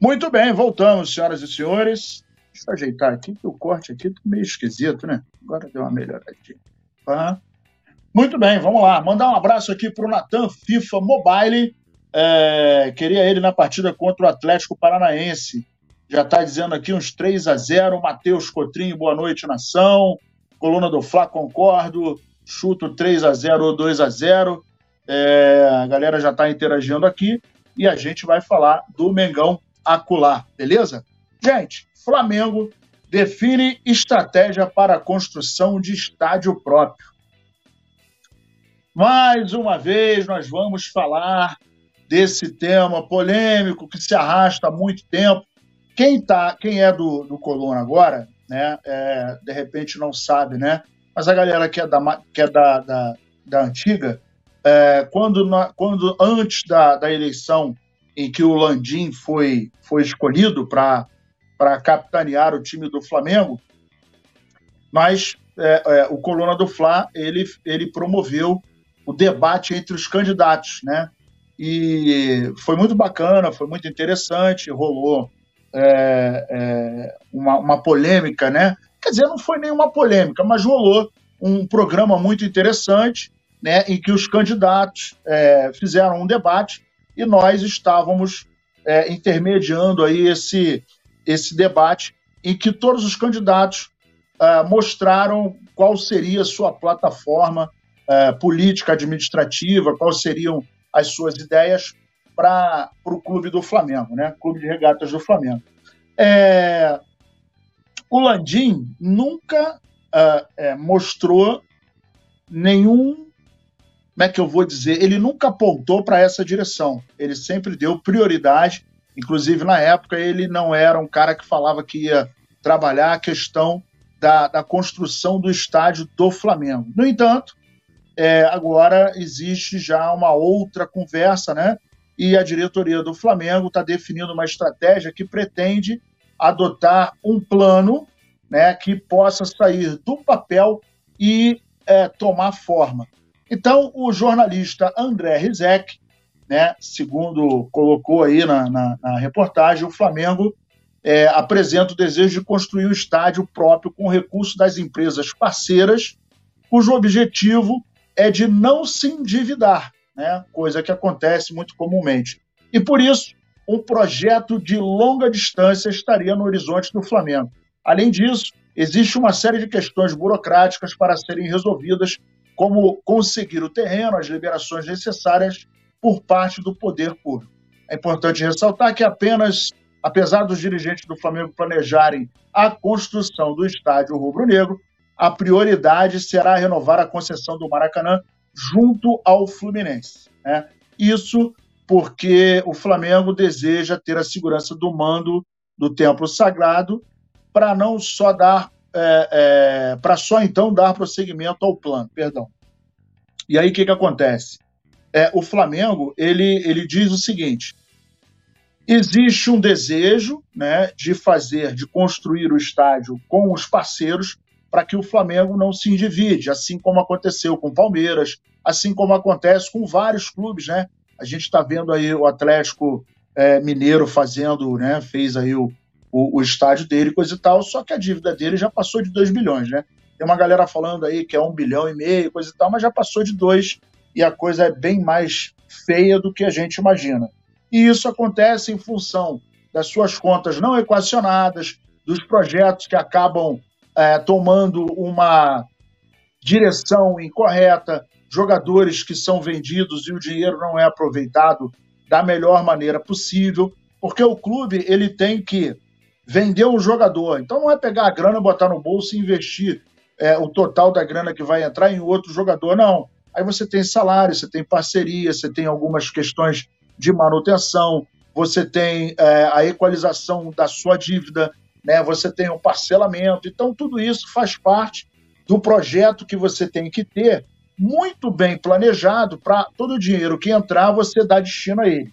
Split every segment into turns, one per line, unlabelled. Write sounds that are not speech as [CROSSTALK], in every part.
Muito bem, voltamos, senhoras e senhores. Deixa eu ajeitar aqui, que o corte aqui tá meio esquisito, né? Agora deu uma melhoradinha. Tá? Muito bem, vamos lá. Mandar um abraço aqui para o Natan FIFA Mobile. É, queria ele na partida contra o Atlético Paranaense. Já está dizendo aqui uns 3 a 0 Matheus Cotrinho, boa noite, nação. Coluna do Fla, concordo. Chuto 3 a 0 ou 2 a 0 é, A galera já está interagindo aqui. E a gente vai falar do Mengão acular, beleza? Gente, Flamengo define estratégia para a construção de estádio próprio. Mais uma vez, nós vamos falar desse tema polêmico que se arrasta há muito tempo. Quem, tá, quem é do, do Coluna agora, né, é, de repente não sabe, né? Mas a galera que é da, que é da, da, da antiga, é, quando, quando antes da, da eleição em que o Landim foi, foi escolhido para capitanear o time do Flamengo, mas é, é, o Coluna do Fla ele, ele promoveu o debate entre os candidatos, né? E foi muito bacana, foi muito interessante, rolou é, é, uma, uma polêmica, né? Quer dizer, não foi nenhuma polêmica, mas rolou um programa muito interessante, né? Em que os candidatos é, fizeram um debate e nós estávamos é, intermediando aí esse, esse debate em que todos os candidatos é, mostraram qual seria a sua plataforma é, política administrativa, quais seriam as suas ideias para o clube do Flamengo, né? Clube de Regatas do Flamengo. É, o Landim nunca é, é, mostrou nenhum como é que eu vou dizer? Ele nunca apontou para essa direção. Ele sempre deu prioridade. Inclusive, na época, ele não era um cara que falava que ia trabalhar a questão da, da construção do estádio do Flamengo. No entanto, é, agora existe já uma outra conversa, né? E a diretoria do Flamengo está definindo uma estratégia que pretende adotar um plano né, que possa sair do papel e é, tomar forma. Então, o jornalista André Rizek, né, segundo colocou aí na, na, na reportagem, o Flamengo é, apresenta o desejo de construir um estádio próprio com recursos das empresas parceiras, cujo objetivo é de não se endividar, né, coisa que acontece muito comumente. E por isso, um projeto de longa distância estaria no horizonte do Flamengo. Além disso, existe uma série de questões burocráticas para serem resolvidas como conseguir o terreno, as liberações necessárias por parte do poder público. É importante ressaltar que apenas, apesar dos dirigentes do Flamengo planejarem a construção do estádio rubro-negro, a prioridade será renovar a concessão do Maracanã junto ao Fluminense. Né? Isso porque o Flamengo deseja ter a segurança do mando do templo sagrado para não só dar é, é, para só então dar prosseguimento ao plano, perdão. E aí o que, que acontece? É, o Flamengo ele, ele diz o seguinte: existe um desejo né, de fazer, de construir o estádio com os parceiros para que o Flamengo não se endivide, assim como aconteceu com o Palmeiras, assim como acontece com vários clubes, né? A gente está vendo aí o Atlético é, Mineiro fazendo, né? Fez aí o, o, o, estádio dele, coisa e tal, só que a dívida dele já passou de 2 bilhões, né? Tem uma galera falando aí que é um bilhão e meio, coisa e tal, mas já passou de 2 e a coisa é bem mais feia do que a gente imagina. E isso acontece em função das suas contas não equacionadas, dos projetos que acabam é, tomando uma direção incorreta, jogadores que são vendidos e o dinheiro não é aproveitado da melhor maneira possível, porque o clube ele tem que vender um jogador. Então não é pegar a grana, botar no bolso e investir é, o total da grana que vai entrar em outro jogador, não. Aí você tem salário, você tem parceria, você tem algumas questões de manutenção, você tem é, a equalização da sua dívida, né? você tem o um parcelamento. Então, tudo isso faz parte do projeto que você tem que ter muito bem planejado para todo o dinheiro que entrar você dar destino a ele.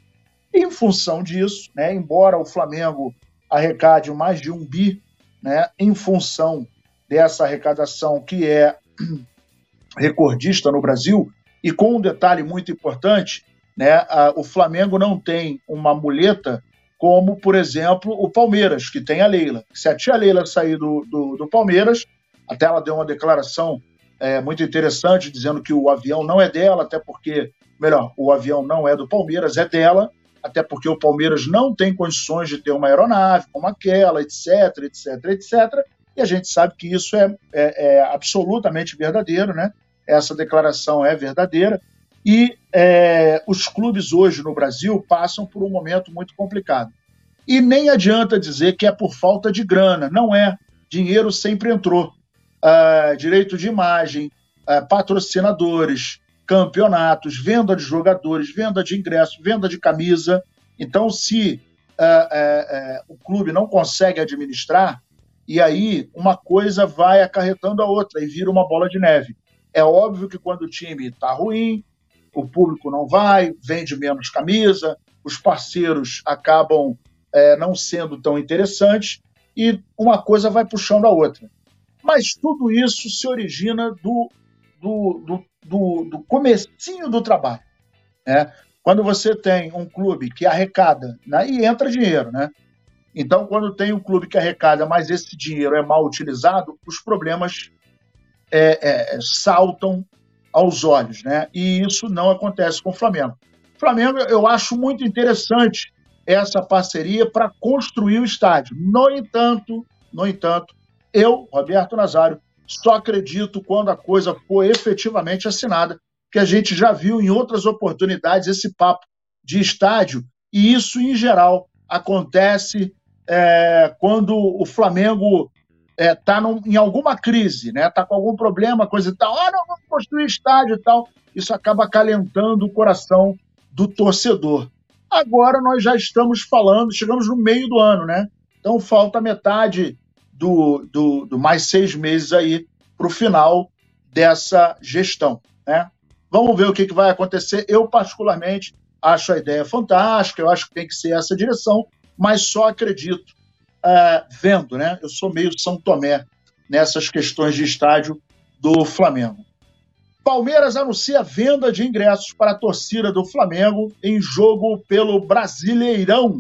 em função disso, né, embora o Flamengo arrecade mais de um bi, né, em função dessa arrecadação que é [CLEARS THROAT] recordista no Brasil, e com um detalhe muito importante, né, o Flamengo não tem uma muleta como, por exemplo, o Palmeiras, que tem a Leila. Se a tia Leila sair do, do, do Palmeiras, até ela deu uma declaração é, muito interessante, dizendo que o avião não é dela, até porque, melhor, o avião não é do Palmeiras, é dela, até porque o Palmeiras não tem condições de ter uma aeronave como aquela, etc, etc, etc. E a gente sabe que isso é, é, é absolutamente verdadeiro, né? Essa declaração é verdadeira. E é, os clubes hoje no Brasil passam por um momento muito complicado. E nem adianta dizer que é por falta de grana, não é. Dinheiro sempre entrou. Uh, direito de imagem, uh, patrocinadores, campeonatos, venda de jogadores, venda de ingressos, venda de camisa. Então, se uh, o clube não consegue administrar, e aí uma coisa vai acarretando a outra e vira uma bola de neve. É óbvio que quando o time está ruim, o público não vai, vende menos camisa, os parceiros acabam é, não sendo tão interessantes e uma coisa vai puxando a outra. Mas tudo isso se origina do, do, do, do, do comecinho do trabalho. Né? Quando você tem um clube que arrecada, né, e entra dinheiro, né? Então, quando tem um clube que arrecada, mas esse dinheiro é mal utilizado, os problemas é, é, saltam aos olhos, né? E isso não acontece com o Flamengo. Flamengo, eu acho muito interessante essa parceria para construir o estádio. No entanto, no entanto, eu, Roberto Nazário, só acredito quando a coisa for efetivamente assinada, que a gente já viu em outras oportunidades esse papo de estádio, e isso, em geral, acontece é, quando o Flamengo está é, em alguma crise, né? Está com algum problema, coisa e tal. Ah, não, vamos construir estádio e tal. Isso acaba acalentando o coração do torcedor. Agora nós já estamos falando, chegamos no meio do ano, né? Então falta metade do, do, do mais seis meses aí para o final dessa gestão, né? Vamos ver o que, que vai acontecer. Eu, particularmente, acho a ideia fantástica, eu acho que tem que ser essa direção, mas só acredito uh, vendo, né? Eu sou meio São Tomé nessas questões de estádio do Flamengo. Palmeiras anuncia venda de ingressos para a torcida do Flamengo em jogo pelo Brasileirão.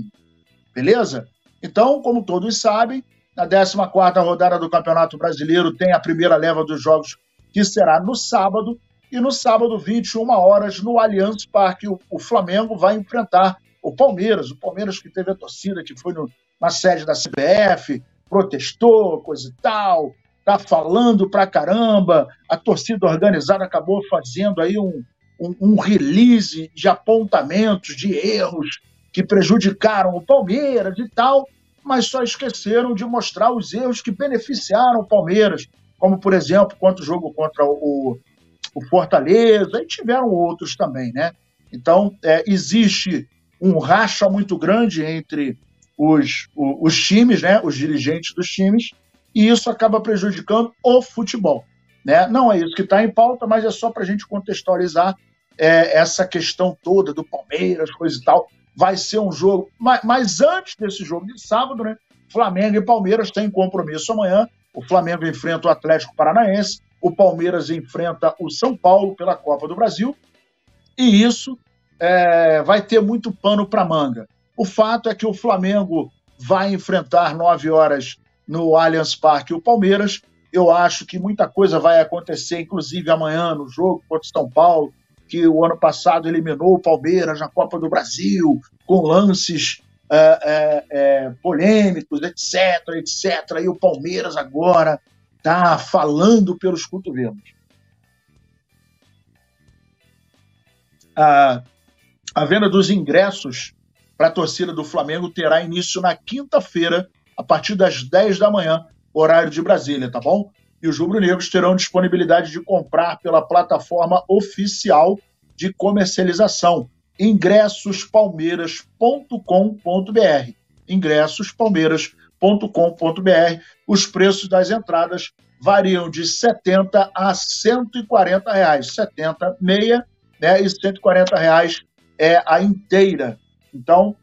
Beleza? Então, como todos sabem, na 14ª rodada do Campeonato Brasileiro tem a primeira leva dos jogos que será no sábado e no sábado 21 horas no Allianz Parque o Flamengo vai enfrentar o Palmeiras, o Palmeiras que teve a torcida que foi no, na sede da CBF, protestou, coisa e tal, tá falando pra caramba, a torcida organizada acabou fazendo aí um, um, um release de apontamentos, de erros que prejudicaram o Palmeiras e tal, mas só esqueceram de mostrar os erros que beneficiaram o Palmeiras, como, por exemplo, quanto jogo contra o, o Fortaleza, e tiveram outros também, né? Então, é, existe um racha muito grande entre os, os, times, né, os dirigentes dos times, e isso acaba prejudicando o futebol. Né? Não é isso que está em pauta, mas é só para a gente contextualizar é, essa questão toda do Palmeiras, coisa e tal. Vai ser um jogo, mas, mas antes desse jogo de sábado, né, Flamengo e Palmeiras têm compromisso amanhã. O Flamengo enfrenta o Atlético Paranaense, o Palmeiras enfrenta o São Paulo pela Copa do Brasil, e isso é, vai ter muito pano para manga. O fato é que o Flamengo vai enfrentar nove horas no Allianz Parque o Palmeiras. Eu acho que muita coisa vai acontecer, inclusive amanhã no jogo contra o São Paulo, que o ano passado eliminou o Palmeiras na Copa do Brasil, com lances é, é, é, polêmicos, etc, etc. E o Palmeiras agora está falando pelos cotovelos. A, a venda dos ingressos para a torcida do Flamengo terá início na quinta-feira, a partir das 10 da manhã, horário de Brasília, tá bom? E os rubro-negros terão disponibilidade de comprar pela plataforma oficial de comercialização, ingressospalmeiras.com.br. Ingressospalmeiras.com.br. Os preços das entradas variam de 70 a 140 reais. 70 meia, né? E 140 reais é a inteira. Então,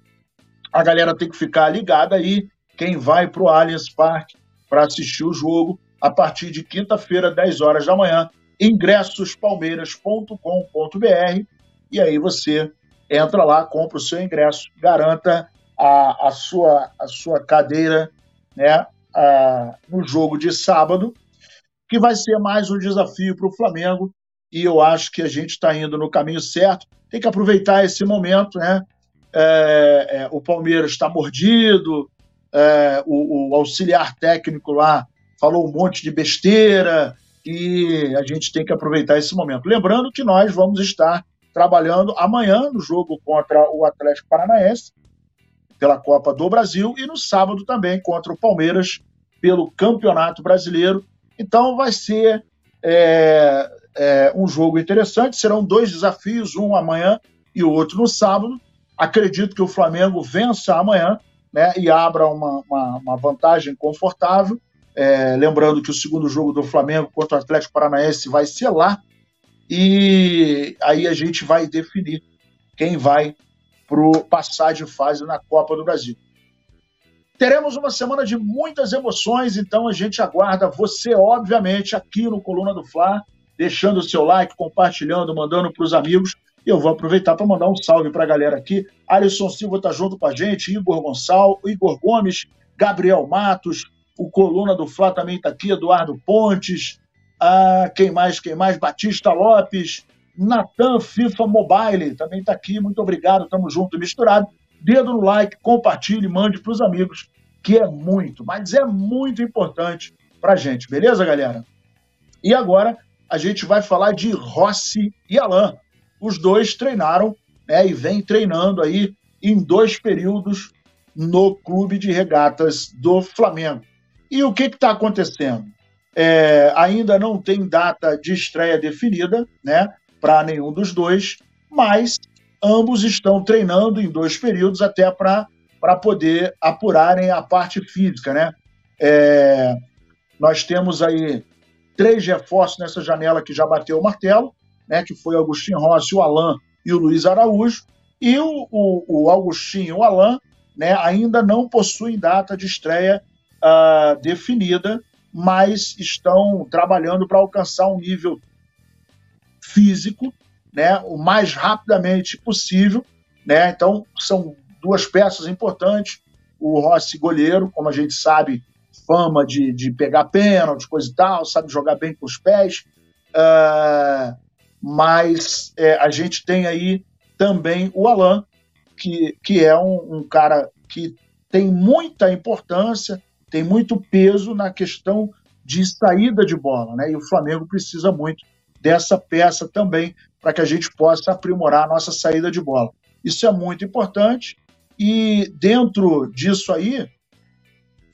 a galera tem que ficar ligada aí quem vai para o Allianz Parque para assistir o jogo a partir de quinta-feira, 10 horas da manhã, ingressospalmeiras.com.br e aí você entra lá, compra o seu ingresso, garanta a, a, sua, a sua cadeira né, a, no jogo de sábado, que vai ser mais um desafio para o Flamengo e eu acho que a gente está indo no caminho certo. Tem que aproveitar esse momento, né? É, é, o Palmeiras está mordido, é, o, o, auxiliar técnico lá falou um monte de besteira e a gente tem que aproveitar esse momento. Lembrando que nós vamos estar trabalhando amanhã no jogo contra o Atlético Paranaense pela Copa do Brasil e no sábado também contra o Palmeiras pelo Campeonato Brasileiro. Então vai ser é, é, um jogo interessante. Serão dois desafios, um amanhã e o outro no sábado. Acredito que o Flamengo vença amanhã né, e abra uma, uma, uma vantagem confortável. É, lembrando que o segundo jogo do Flamengo contra o Atlético Paranaense vai ser lá. E aí a gente vai definir quem vai para passar de fase na Copa do Brasil. Teremos uma semana de muitas emoções, então a gente aguarda você, obviamente, aqui no Coluna do Fla, deixando o seu like, compartilhando, mandando para os amigos. E eu vou aproveitar para mandar um salve para a galera aqui. Alisson Silva está junto com a gente, Igor Gonçalves, Igor Gomes, Gabriel Matos, o Coluna do Fla também está aqui, Eduardo Pontes, ah, quem mais, quem mais? Batista Lopes, Natan FIFA Mobile também está aqui. Muito obrigado, estamos junto e misturado. Dedo no like, compartilhe, mande para os amigos, que é muito, mas é muito importante para gente, beleza, galera? E agora a gente vai falar de Rossi e Alain. Os dois treinaram né, e vêm treinando aí em dois períodos no Clube de Regatas do Flamengo. E o que está acontecendo? É, ainda não tem data de estreia definida né, para nenhum dos dois, mas ambos estão treinando em dois períodos até para poder apurarem a parte física. Né? É, nós temos aí três reforços nessa janela que já bateu o martelo, né, que foi o Agostinho Rossi, o Alain e o Luiz Araújo. E o, o, o Agostinho e o Alain né, ainda não possuem data de estreia uh, definida, mas estão trabalhando para alcançar um nível físico né, o mais rapidamente possível. Né? Então, são duas peças importantes. O Rossi, goleiro, como a gente sabe, fama de, de pegar pênalti, coisa e tal, sabe jogar bem com os pés. Uh, mas é, a gente tem aí também o Alain, que, que é um, um cara que tem muita importância, tem muito peso na questão de saída de bola, né? E o Flamengo precisa muito dessa peça também para que a gente possa aprimorar a nossa saída de bola. Isso é muito importante e dentro disso aí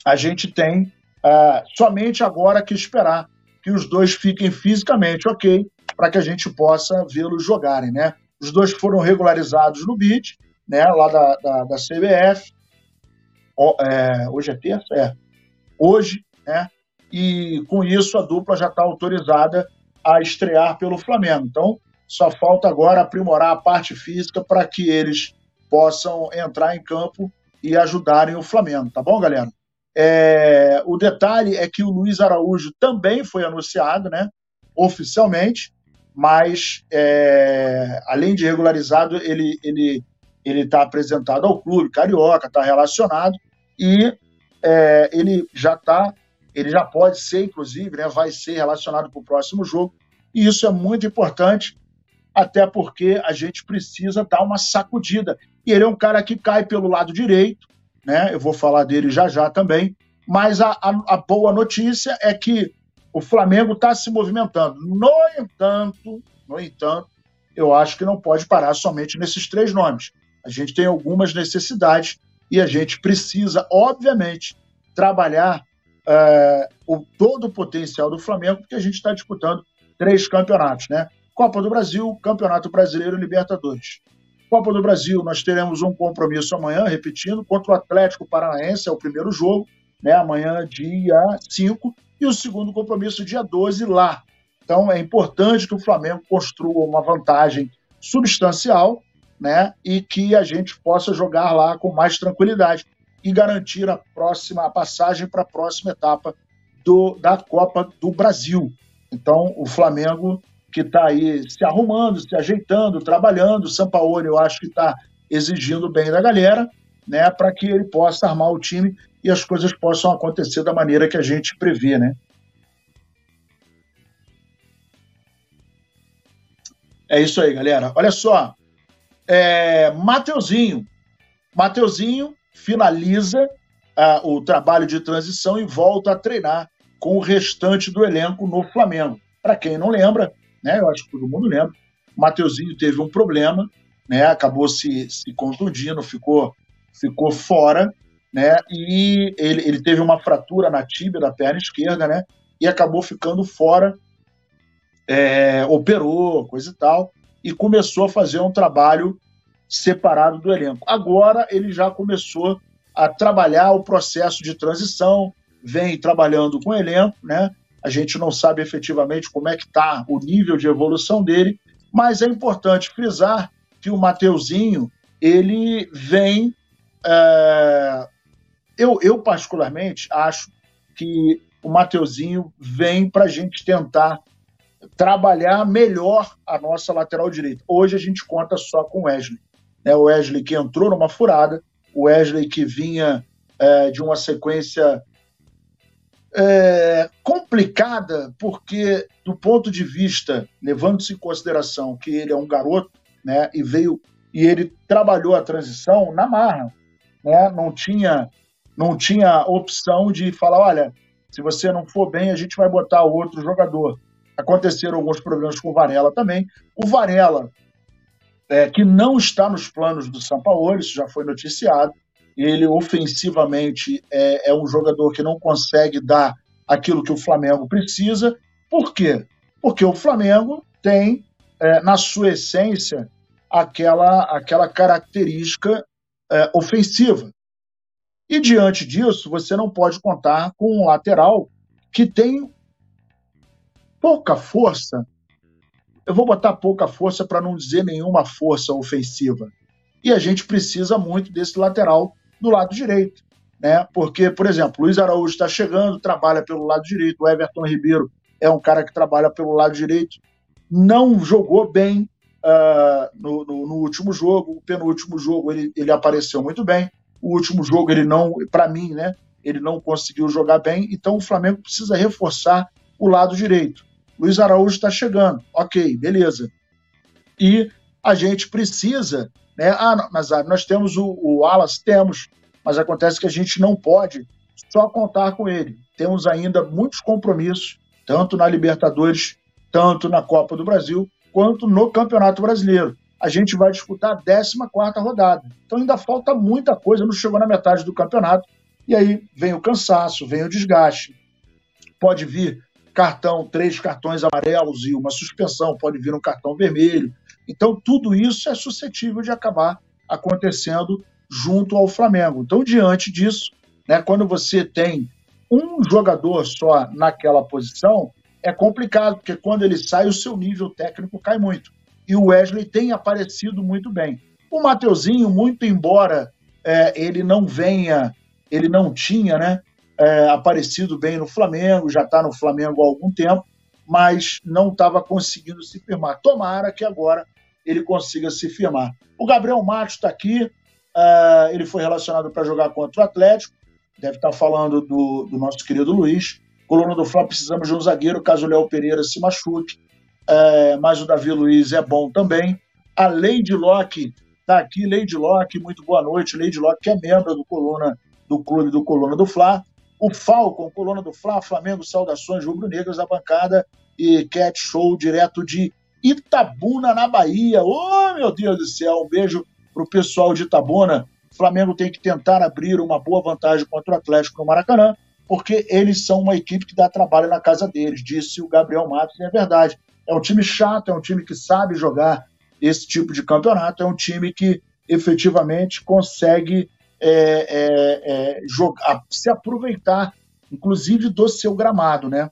a gente tem uh, somente agora que esperar que os dois fiquem fisicamente ok para que a gente possa vê-los jogarem, né? Os dois foram regularizados no BID, né? Lá da, da, da CBF. O, é, hoje é terça? É. Hoje, né? E com isso a dupla já está autorizada a estrear pelo Flamengo. Então, só falta agora aprimorar a parte física para que eles possam entrar em campo e ajudarem o Flamengo, tá bom, galera? É, o detalhe é que o Luiz Araújo também foi anunciado, né, oficialmente, mas é, além de regularizado, ele ele ele está apresentado ao clube carioca, está relacionado e é, ele já está ele já pode ser, inclusive, né, vai ser relacionado para o próximo jogo. E isso é muito importante, até porque a gente precisa dar uma sacudida. E ele é um cara que cai pelo lado direito, né? Eu vou falar dele já já também. Mas a, a, a boa notícia é que o Flamengo está se movimentando. No entanto, no entanto, eu acho que não pode parar somente nesses três nomes. A gente tem algumas necessidades e a gente precisa, obviamente, trabalhar é, o, todo o potencial do Flamengo, porque a gente está disputando três campeonatos, né? Copa do Brasil, Campeonato Brasileiro e Libertadores. Copa do Brasil, nós teremos um compromisso amanhã, repetindo, contra o Atlético Paranaense, é o primeiro jogo, né? Amanhã, dia 5, e o segundo compromisso, dia 12, lá. Então, é importante que o Flamengo construa uma vantagem substancial, né? E que a gente possa jogar lá com mais tranquilidade. e garantir a próxima a passagem para a próxima etapa do, da Copa do Brasil. Então, o Flamengo que está aí se arrumando, se ajeitando, trabalhando, o Sampaoli eu acho que está exigindo bem da galera, né, para que ele possa armar o time e as coisas possam acontecer da maneira que a gente prevê, né? É isso aí, galera. Olha só, é, Mateuzinho, Mateuzinho finaliza uh, o trabalho de transição e volta a treinar com o restante do elenco no Flamengo. Para quem não lembra, né, eu acho que todo mundo lembra, Mateuzinho teve um problema, né, acabou se, se contundindo, ficou, ficou fora, né, e ele, ele teve uma fratura na tíbia da perna esquerda, né, e acabou ficando fora, é, operou, coisa e tal, e começou a fazer um trabalho separado do elenco. Agora ele já começou a trabalhar o processo de transição, vem trabalhando com o elenco, né? A gente não sabe efetivamente como é que está o nível de evolução dele, mas é importante frisar que o Mateuzinho ele vem. É... Eu, eu, particularmente, acho que o Mateuzinho vem para a gente tentar trabalhar melhor a nossa lateral direita. Hoje a gente conta só com o Wesley. Né? O Wesley que entrou numa furada, o Wesley que vinha é, de uma sequência é, complicada, porque do ponto de vista, levando-se em consideração que ele é um garoto, né, e veio e ele trabalhou a transição na marra, né, não tinha não tinha opção de falar, olha, se você não for bem, a gente vai botar outro jogador. Aconteceram alguns problemas com o Varela também. O Varela, é, que não está nos planos do São Paulo, isso já foi noticiado. Ele ofensivamente é, é um jogador que não consegue dar aquilo que o Flamengo precisa. Por quê? Porque o Flamengo tem, é, na sua essência, aquela, aquela característica é, ofensiva. E diante disso, você não pode contar com um lateral que tem pouca força. Eu vou botar pouca força para não dizer nenhuma força ofensiva. E a gente precisa muito desse lateral do lado direito. Né? Porque, por exemplo, Luiz Araújo está chegando, trabalha pelo lado direito, o Everton Ribeiro é um cara que trabalha pelo lado direito, não jogou bem uh, no, no, no, último jogo, o penúltimo jogo ele, ele apareceu muito bem, o último jogo ele não, para mim, né, ele não conseguiu jogar bem, então o Flamengo precisa reforçar o lado direito. Luiz Araújo está chegando. Ok, beleza. E a gente precisa, né? Ah, Nazário, nós temos o, o Alas, temos, mas acontece que a gente não pode só contar com ele. Temos ainda muitos compromissos, tanto na Libertadores, tanto na Copa do Brasil, quanto no Campeonato Brasileiro. A gente vai disputar a 14 rodada. Então ainda falta muita coisa, não chegou na metade do campeonato. E aí vem o cansaço, vem o desgaste. Pode vir cartão, três cartões amarelos e uma suspensão, pode vir um cartão vermelho. Então, tudo isso é suscetível de acabar acontecendo junto ao Flamengo. Então, diante disso, né, quando você tem um jogador só naquela posição, é complicado, porque quando ele sai, o seu nível técnico cai muito. E o Wesley tem aparecido muito bem. O Mateuzinho, muito embora é, ele não venha, ele não tinha né, é, aparecido bem no Flamengo, já está no Flamengo há algum tempo, mas não estava conseguindo se firmar. Tomara que agora ele consiga se firmar. O Gabriel Matos está aqui, uh, ele foi relacionado para jogar contra o Atlético, deve estar tá falando do, do, nosso querido Luiz. Coluna do Flá, precisamos de um zagueiro caso o Léo Pereira se machuque, uh, mas o Davi Luiz é bom também. A Lady Locke está aqui, Lady Locke, muito boa noite. Lady Locke, que é membro do Coluna do Clube do Coluna do Fla. O Falcon, coluna do Fla, Flamengo, saudações rubro-negras da bancada e Cat Show direto de Itabuna, na Bahia. Ô, oh, meu Deus do céu, um beijo pro pessoal de Itabuna. O Flamengo tem que tentar abrir uma boa vantagem contra o Atlético no Maracanã, porque eles são uma equipe que dá trabalho na casa deles, disse o Gabriel Matos, e é verdade. É um time chato, é um time que sabe jogar esse tipo de campeonato, é um time que efetivamente consegue é, é, é, jogar, se aproveitar, inclusive, do seu gramado, né?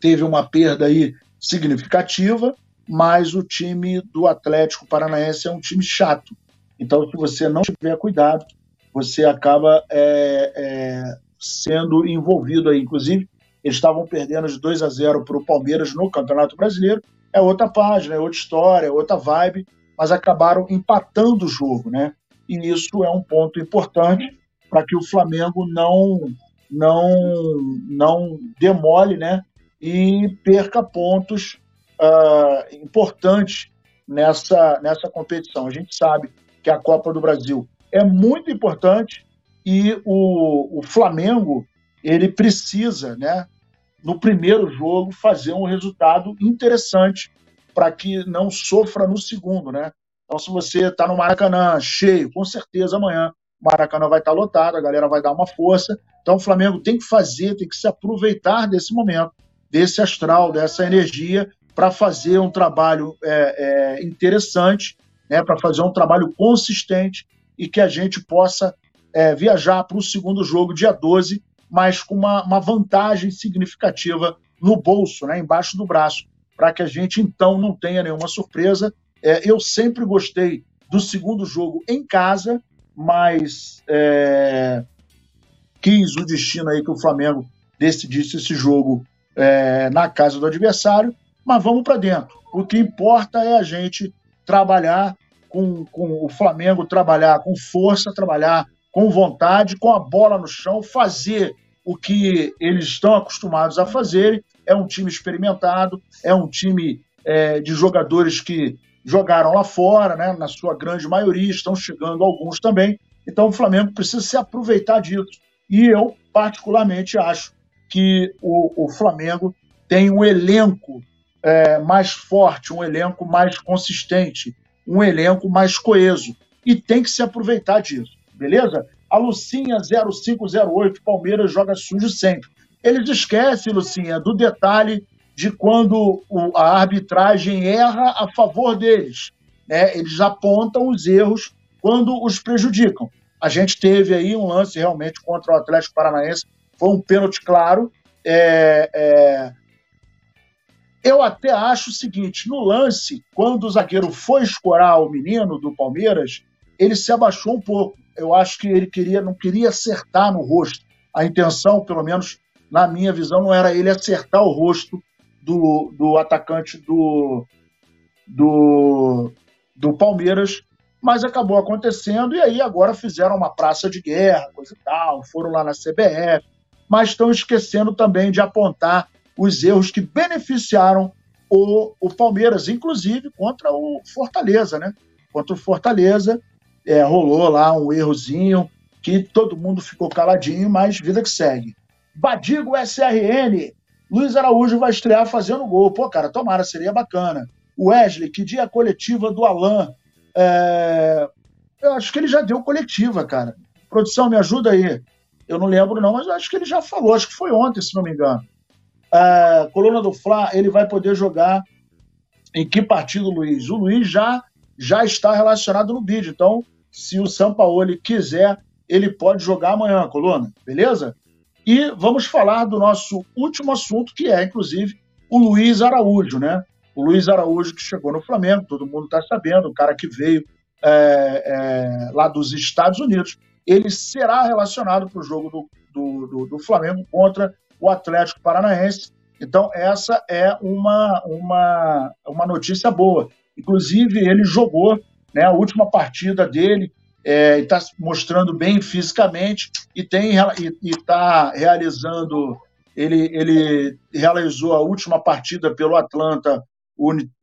Teve uma perda aí significativa, mas o time do Atlético Paranaense é um time chato. Então, se você não tiver cuidado, você acaba é, é, sendo envolvido aí. Inclusive, eles estavam perdendo de 2 a 0 para o Palmeiras no Campeonato Brasileiro. É outra página, é outra história, é outra vibe, mas acabaram empatando o jogo, né? E isso é um ponto importante para que o Flamengo não não não demole, né? E perca pontos uh, nessa nessa competição. A gente sabe que a Copa do Brasil é muito importante e o, o Flamengo ele precisa, né? No primeiro jogo fazer um resultado interessante para que não sofra no segundo, né? Então, se você está no Maracanã cheio, com certeza amanhã o Maracanã vai estar tá lotado, a galera vai dar uma força. Então, o Flamengo tem que fazer, tem que se aproveitar desse momento, desse astral, dessa energia, para fazer um trabalho é, é, interessante, né, para fazer um trabalho consistente e que a gente possa é, viajar para o segundo jogo, dia 12, mas com uma, uma vantagem significativa no bolso, né, embaixo do braço, para que a gente então não tenha nenhuma surpresa é, eu sempre gostei do segundo jogo em casa, mas é, quis o destino aí que o Flamengo decidisse esse jogo é, na casa do adversário. Mas vamos para dentro. O que importa é a gente trabalhar com, com o Flamengo, trabalhar com força, trabalhar com vontade, com a bola no chão, fazer o que eles estão acostumados a fazer. É um time experimentado, é um time é, de jogadores que jogaram lá fora, né, na sua grande maioria, estão chegando alguns também. Então o Flamengo precisa se aproveitar disso. E eu, particularmente, acho que o, o Flamengo tem um elenco é, mais forte, um elenco mais consistente, um elenco mais coeso. E tem que se aproveitar disso, beleza? A Lucinha 0508, Palmeiras joga sujo sempre. Eles esquecem, Lucinha, do detalhe de quando a arbitragem erra a favor deles. Né? Eles apontam os erros quando os prejudicam. A gente teve aí um lance realmente contra o Atlético Paranaense, foi um pênalti claro. É, é... Eu até acho o seguinte: no lance, quando o zagueiro foi escorar o menino do Palmeiras, ele se abaixou um pouco. Eu acho que ele queria, não queria acertar no rosto. A intenção, pelo menos na minha visão, não era ele acertar o rosto do, do atacante do, do, do Palmeiras, mas acabou acontecendo e aí agora fizeram uma praça de guerra, coisa e tal, foram lá na CBF, mas estão esquecendo também de apontar os erros que beneficiaram o, o Palmeiras, inclusive contra o Fortaleza, né? Contra o Fortaleza, é, rolou lá um errozinho que todo mundo ficou caladinho, mas vida que segue. Badigo SRN, Luiz Araújo vai estrear fazendo gol. Pô, cara, tomara, seria bacana. Wesley, que dia coletiva do Alain? É... Eu acho que ele já deu coletiva, cara. Produção, me ajuda aí. Eu não lembro, não, mas acho que ele já falou, acho que foi ontem, se não me engano. É... Coluna do Fla, ele vai poder jogar em que partido, Luiz? O Luiz já, já está relacionado no vídeo. Então, se o Sampaoli quiser, ele pode jogar amanhã, coluna, beleza? E vamos falar do nosso último assunto, que é, inclusive, o Luiz Araújo, né? O Luiz Araújo que chegou no Flamengo, todo mundo está sabendo, o cara que veio é, é, lá dos Estados Unidos, ele será relacionado para o jogo do, do, do, do, Flamengo contra o Atlético Paranaense. Então, essa é uma, uma, uma notícia boa. Inclusive, ele jogou né, a última partida dele é, está mostrando bem fisicamente e tem está realizando ele, ele realizou a última partida pelo Atlanta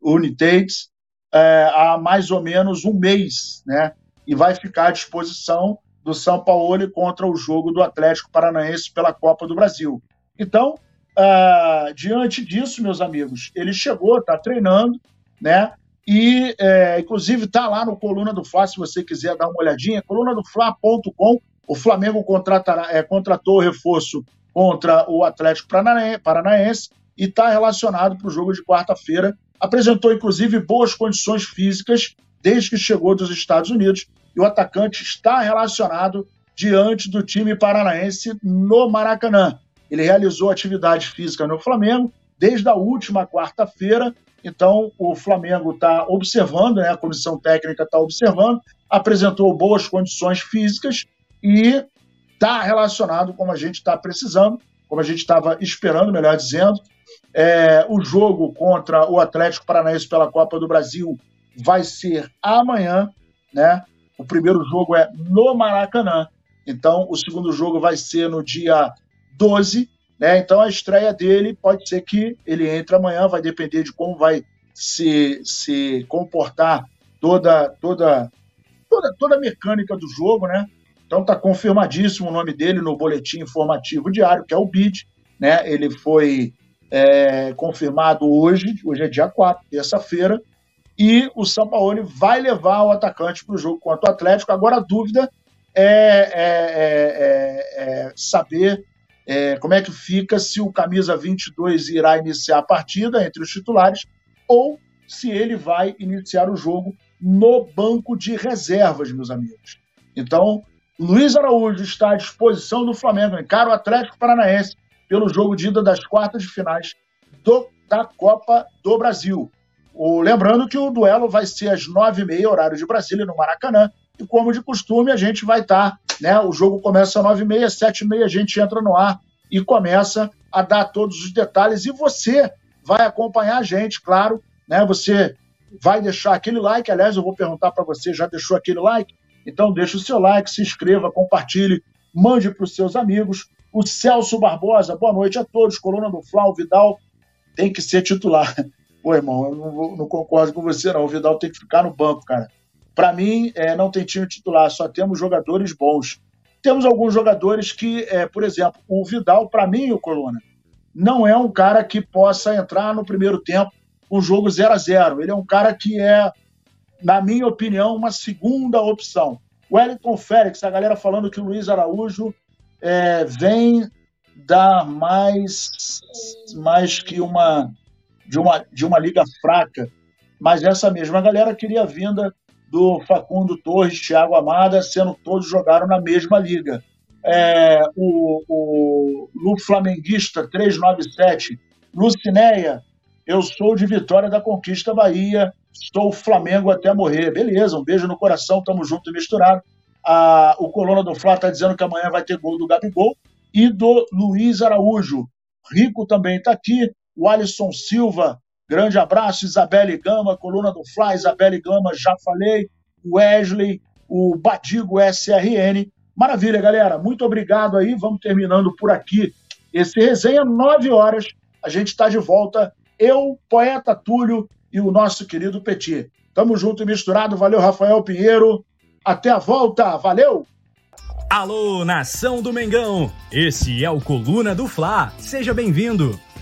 Unitates é, há mais ou menos um mês, né? E vai ficar à disposição do São Paulo contra o jogo do Atlético Paranaense pela Copa do Brasil. Então, uh, diante disso, meus amigos, ele chegou, está treinando, né? E, é, inclusive, está lá no Coluna do Fla, se você quiser dar uma olhadinha, colunadofla.com. O Flamengo é, contratou o reforço contra o Atlético Paranaense e está relacionado para o jogo de quarta-feira. Apresentou, inclusive, boas condições físicas desde que chegou dos Estados Unidos e o atacante está relacionado diante do time paranaense no Maracanã. Ele realizou atividade física no Flamengo desde a última quarta-feira então, o Flamengo está observando, né, a comissão técnica está observando, apresentou boas condições físicas e está relacionado como a gente está precisando, como a gente estava esperando, melhor dizendo. É, o jogo contra o Atlético Paranaense pela Copa do Brasil vai ser amanhã, né? O primeiro jogo é no Maracanã, então o segundo jogo vai ser no dia 12, né? Então a estreia dele pode ser que ele entre amanhã, vai depender de como vai se, se comportar toda, toda, toda, toda a mecânica do jogo, né? Então está confirmadíssimo o nome dele no boletim informativo diário, que é o BID. Né? Ele foi é, confirmado hoje, hoje é dia 4, terça-feira, e o São Paulo vai levar o atacante para o jogo contra o Atlético. Agora a dúvida é, é, é, é saber é, como é que fica se o camisa 22 irá iniciar a partida entre os titulares ou se ele vai iniciar o jogo no banco de reservas, meus amigos. Então, Luiz Araújo está à disposição do Flamengo, encara o Atlético Paranaense pelo jogo de ida das quartas de finais do, da Copa do Brasil. O, lembrando que o duelo vai ser às nove e meia, horário de Brasília, no Maracanã, e como de costume, a gente vai estar, né? O jogo começa às nove e meia, sete e meia a gente entra no ar e começa a dar todos os detalhes. E você vai acompanhar a gente, claro, né? Você vai deixar aquele like. Aliás, eu vou perguntar para você, já deixou aquele like? Então deixa o seu like, se inscreva, compartilhe, mande para os seus amigos. O Celso Barbosa, boa noite a todos. Coluna do Flau, Vidal tem que ser titular. [LAUGHS] Pô, irmão, eu não, não, concordo com você, não. O Vidal tem que ficar no banco, cara. Para mim, é, não tem time titular, só temos jogadores bons. Temos alguns jogadores que, é, por exemplo, o Vidal, para mim, o Coluna, não é um cara que possa entrar no primeiro tempo um jogo 0 a 0 Ele é um cara que é na minha opinião, uma segunda opção. Wellington Félix, a galera falando que o Luiz Araújo é, vem dar mais, mais que uma de, uma de uma liga fraca, mas essa mesma galera queria a vinda do Facundo Torres, Thiago Amada, sendo todos jogaram na mesma liga. É, o, o Lu Flamenguista 397, Lucinéia, eu sou de Vitória da Conquista Bahia, Estou Flamengo até morrer. Beleza, um beijo no coração, tamo junto e misturado. Ah, o Coluna do Flá está dizendo que amanhã vai ter gol do Gabigol e do Luiz Araújo. Rico também está aqui. O Alisson Silva, grande abraço. Isabelle Gama, Coluna do Flá, Isabelle Gama, já falei. Wesley, o Badigo SRN. Maravilha, galera. Muito obrigado aí. Vamos terminando por aqui esse resenha. Nove horas. A gente está de volta. Eu, poeta Túlio e o nosso querido Petit. Tamo junto e misturado. Valeu, Rafael Pinheiro. Até a volta. Valeu!
Alô, nação do Mengão! Esse é o Coluna do Fla. Seja bem-vindo!